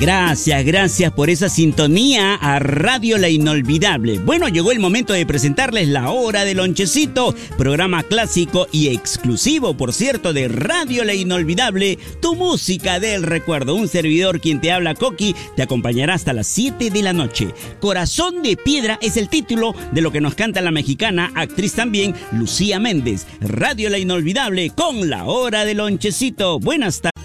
Gracias, gracias por esa sintonía a Radio La Inolvidable. Bueno, llegó el momento de presentarles la hora del lonchecito, programa clásico y exclusivo, por cierto, de Radio La Inolvidable, tu música del recuerdo. Un servidor quien te habla, Coqui, te acompañará hasta las 7 de la noche. Corazón de Piedra es el título de lo que nos canta la mexicana, actriz también, Lucía Méndez. Radio La Inolvidable con la hora del lonchecito. Buenas tardes.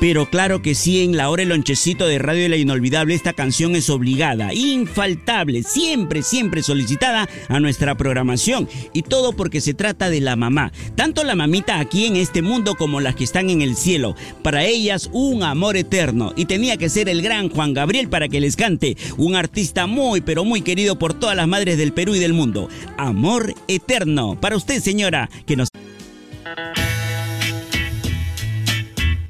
Pero claro que sí, en la hora el lonchecito de Radio de la Inolvidable, esta canción es obligada, infaltable, siempre, siempre solicitada a nuestra programación. Y todo porque se trata de la mamá. Tanto la mamita aquí en este mundo como las que están en el cielo. Para ellas, un amor eterno. Y tenía que ser el gran Juan Gabriel para que les cante. Un artista muy, pero muy querido por todas las madres del Perú y del mundo. Amor eterno. Para usted, señora, que nos...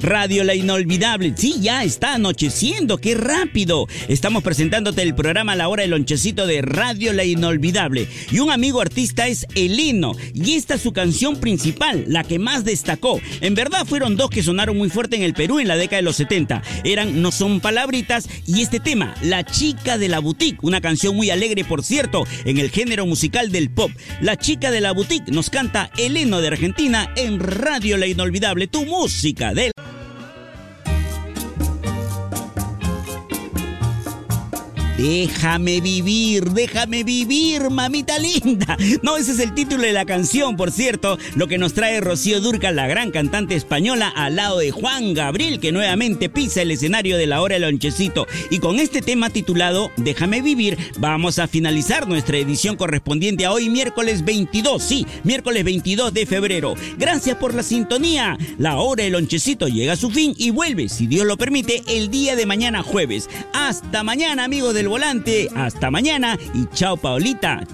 Radio La Inolvidable. Sí, ya está anocheciendo, qué rápido. Estamos presentándote el programa La Hora del Lonchecito de Radio La Inolvidable. Y un amigo artista es Elino. Y esta es su canción principal, la que más destacó. En verdad fueron dos que sonaron muy fuerte en el Perú en la década de los 70. Eran No son palabritas y este tema, La chica de la boutique. Una canción muy alegre, por cierto, en el género musical del pop. La chica de la boutique nos canta Eleno de Argentina en Radio La Inolvidable, tu música del... Déjame vivir, déjame vivir, mamita linda. No, ese es el título de la canción, por cierto, lo que nos trae Rocío Durca, la gran cantante española, al lado de Juan Gabriel, que nuevamente pisa el escenario de la hora del lonchecito. Y con este tema titulado Déjame vivir, vamos a finalizar nuestra edición correspondiente a hoy, miércoles 22, sí, miércoles 22 de febrero. Gracias por la sintonía. La hora del lonchecito llega a su fin y vuelve, si Dios lo permite, el día de mañana jueves. Hasta mañana, amigos del volante. Hasta mañana y chao, Paolita.